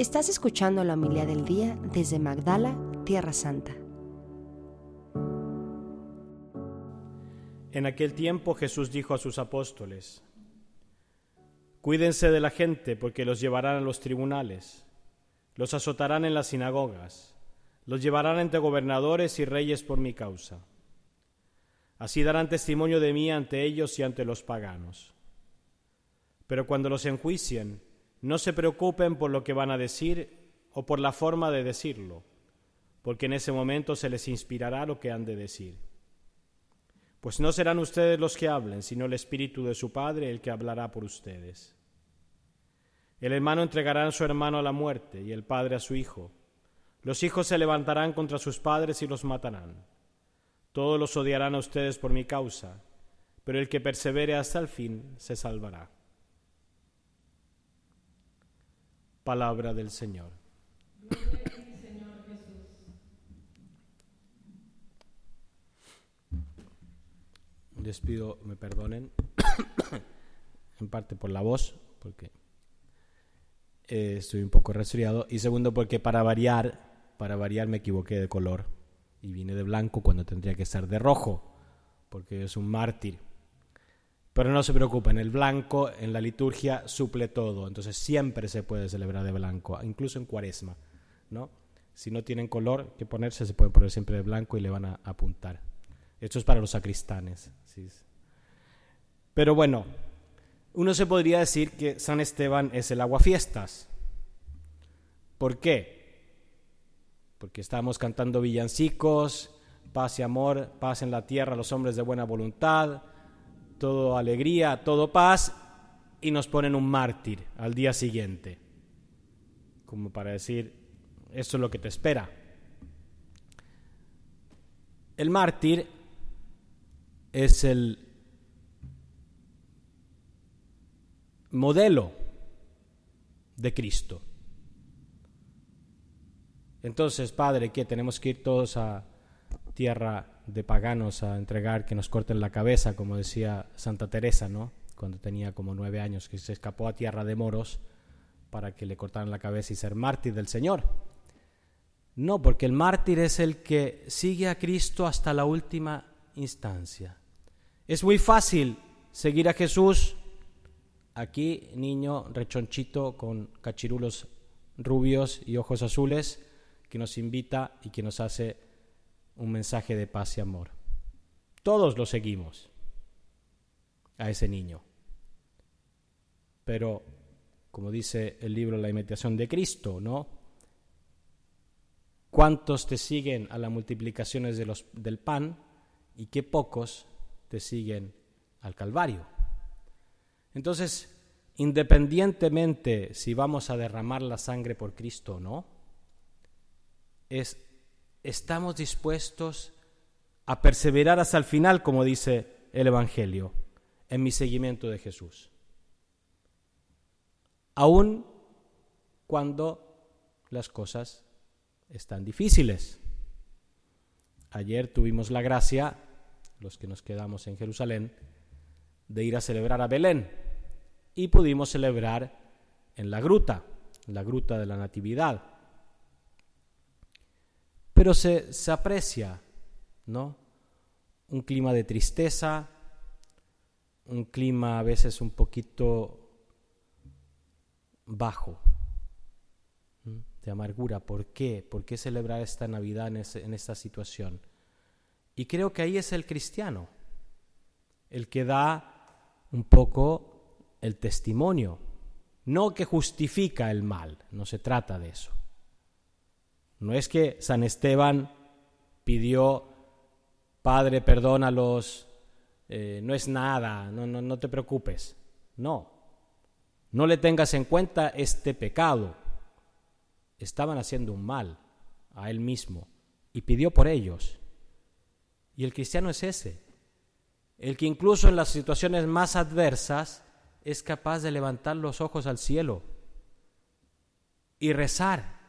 Estás escuchando la humildad del día desde Magdala, Tierra Santa. En aquel tiempo Jesús dijo a sus apóstoles, Cuídense de la gente porque los llevarán a los tribunales, los azotarán en las sinagogas, los llevarán ante gobernadores y reyes por mi causa. Así darán testimonio de mí ante ellos y ante los paganos. Pero cuando los enjuicien, no se preocupen por lo que van a decir o por la forma de decirlo, porque en ese momento se les inspirará lo que han de decir. Pues no serán ustedes los que hablen, sino el Espíritu de su Padre el que hablará por ustedes. El hermano entregará a su hermano a la muerte y el padre a su hijo. Los hijos se levantarán contra sus padres y los matarán. Todos los odiarán a ustedes por mi causa, pero el que persevere hasta el fin se salvará. Palabra del Señor. Les pido me perdonen, en parte por la voz, porque eh, estoy un poco resfriado, y segundo porque para variar, para variar me equivoqué de color y vine de blanco cuando tendría que estar de rojo, porque es un mártir. Pero no se preocupen, el blanco en la liturgia suple todo, entonces siempre se puede celebrar de blanco, incluso en cuaresma, ¿no? Si no tienen color que ponerse, se pueden poner siempre de blanco y le van a apuntar. Esto es para los sacristanes. ¿sí? Pero bueno, uno se podría decir que San Esteban es el aguafiestas. ¿Por qué? Porque estamos cantando villancicos, paz y amor, paz en la tierra los hombres de buena voluntad, todo alegría, todo paz, y nos ponen un mártir al día siguiente, como para decir, eso es lo que te espera. El mártir es el modelo de Cristo. Entonces, Padre, ¿qué? Tenemos que ir todos a tierra de paganos a entregar que nos corten la cabeza, como decía Santa Teresa, ¿no? Cuando tenía como nueve años, que se escapó a tierra de moros para que le cortaran la cabeza y ser mártir del Señor. No, porque el mártir es el que sigue a Cristo hasta la última instancia. Es muy fácil seguir a Jesús. Aquí, niño rechonchito con cachirulos rubios y ojos azules, que nos invita y que nos hace un mensaje de paz y amor. Todos lo seguimos a ese niño. Pero, como dice el libro La imitación de Cristo, ¿no? ¿Cuántos te siguen a las multiplicaciones del pan y qué pocos te siguen al Calvario? Entonces, independientemente si vamos a derramar la sangre por Cristo o no, es estamos dispuestos a perseverar hasta el final, como dice el Evangelio, en mi seguimiento de Jesús. Aun cuando las cosas están difíciles. Ayer tuvimos la gracia, los que nos quedamos en Jerusalén, de ir a celebrar a Belén y pudimos celebrar en la gruta, la gruta de la Natividad pero se, aprecia, ¿no? Un clima de tristeza, un clima a veces un poquito bajo, de amargura. ¿Por qué? ¿Por qué celebrar esta Navidad en, en esta situación? Y creo que ahí es el cristiano, el que da un poco el testimonio, no que justifica el mal, no se trata de eso. No es que San Esteban pidió, Padre, perdónalos, eh, no es nada, no, no, no te preocupes. No, no le tengas en cuenta este pecado. Estaban haciendo un mal a él mismo y pidió por ellos. Y el cristiano es ese, el que incluso en las situaciones más adversas es capaz de levantar los ojos al cielo y rezar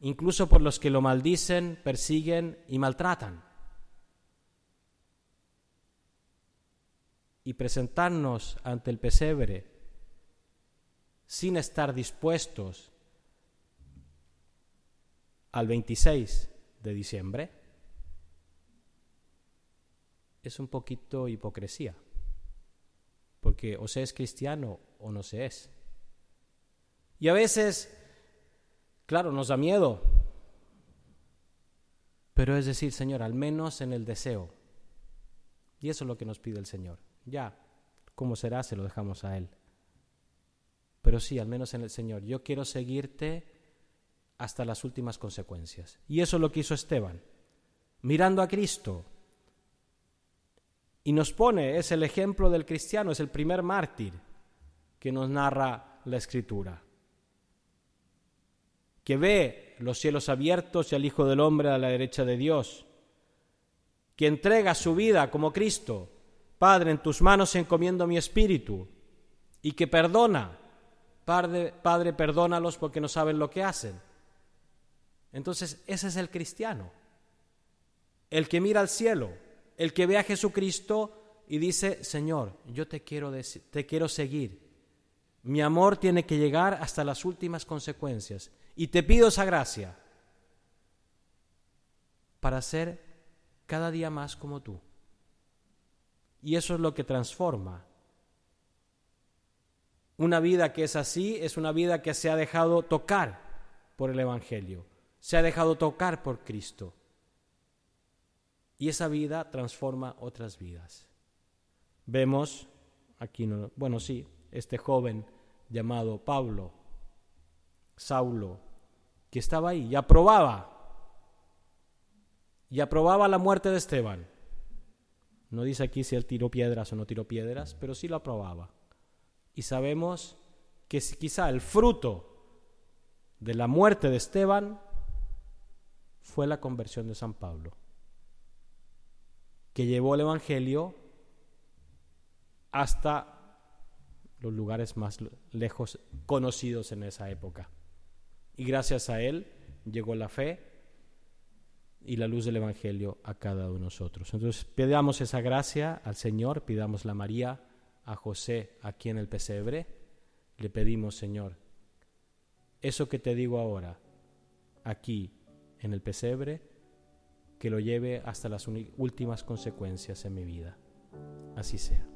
incluso por los que lo maldicen, persiguen y maltratan. Y presentarnos ante el pesebre sin estar dispuestos al 26 de diciembre, es un poquito hipocresía, porque o se es cristiano o no se es. Y a veces, claro, nos da miedo, pero es decir, Señor, al menos en el deseo. Y eso es lo que nos pide el Señor. Ya, ¿cómo será? Se lo dejamos a Él. Pero sí, al menos en el Señor. Yo quiero seguirte hasta las últimas consecuencias. Y eso es lo que hizo Esteban, mirando a Cristo. Y nos pone, es el ejemplo del cristiano, es el primer mártir que nos narra la escritura, que ve los cielos abiertos y al Hijo del Hombre a la derecha de Dios, que entrega su vida como Cristo, Padre, en tus manos encomiendo mi espíritu, y que perdona, Padre, perdónalos porque no saben lo que hacen. Entonces, ese es el cristiano. El que mira al cielo, el que ve a Jesucristo y dice, Señor, yo te quiero, te quiero seguir. Mi amor tiene que llegar hasta las últimas consecuencias. Y te pido esa gracia para ser cada día más como tú. Y eso es lo que transforma. Una vida que es así es una vida que se ha dejado tocar por el Evangelio se ha dejado tocar por Cristo. Y esa vida transforma otras vidas. Vemos aquí, bueno, sí, este joven llamado Pablo, Saulo, que estaba ahí y aprobaba, y aprobaba la muerte de Esteban. No dice aquí si él tiró piedras o no tiró piedras, pero sí lo aprobaba. Y sabemos que quizá el fruto de la muerte de Esteban fue la conversión de San Pablo, que llevó el Evangelio hasta los lugares más lejos conocidos en esa época. Y gracias a él llegó la fe y la luz del Evangelio a cada uno de nosotros. Entonces pidamos esa gracia al Señor, pidamos la María a José aquí en el pesebre, le pedimos Señor, eso que te digo ahora, aquí en el pesebre que lo lleve hasta las últimas consecuencias en mi vida. Así sea.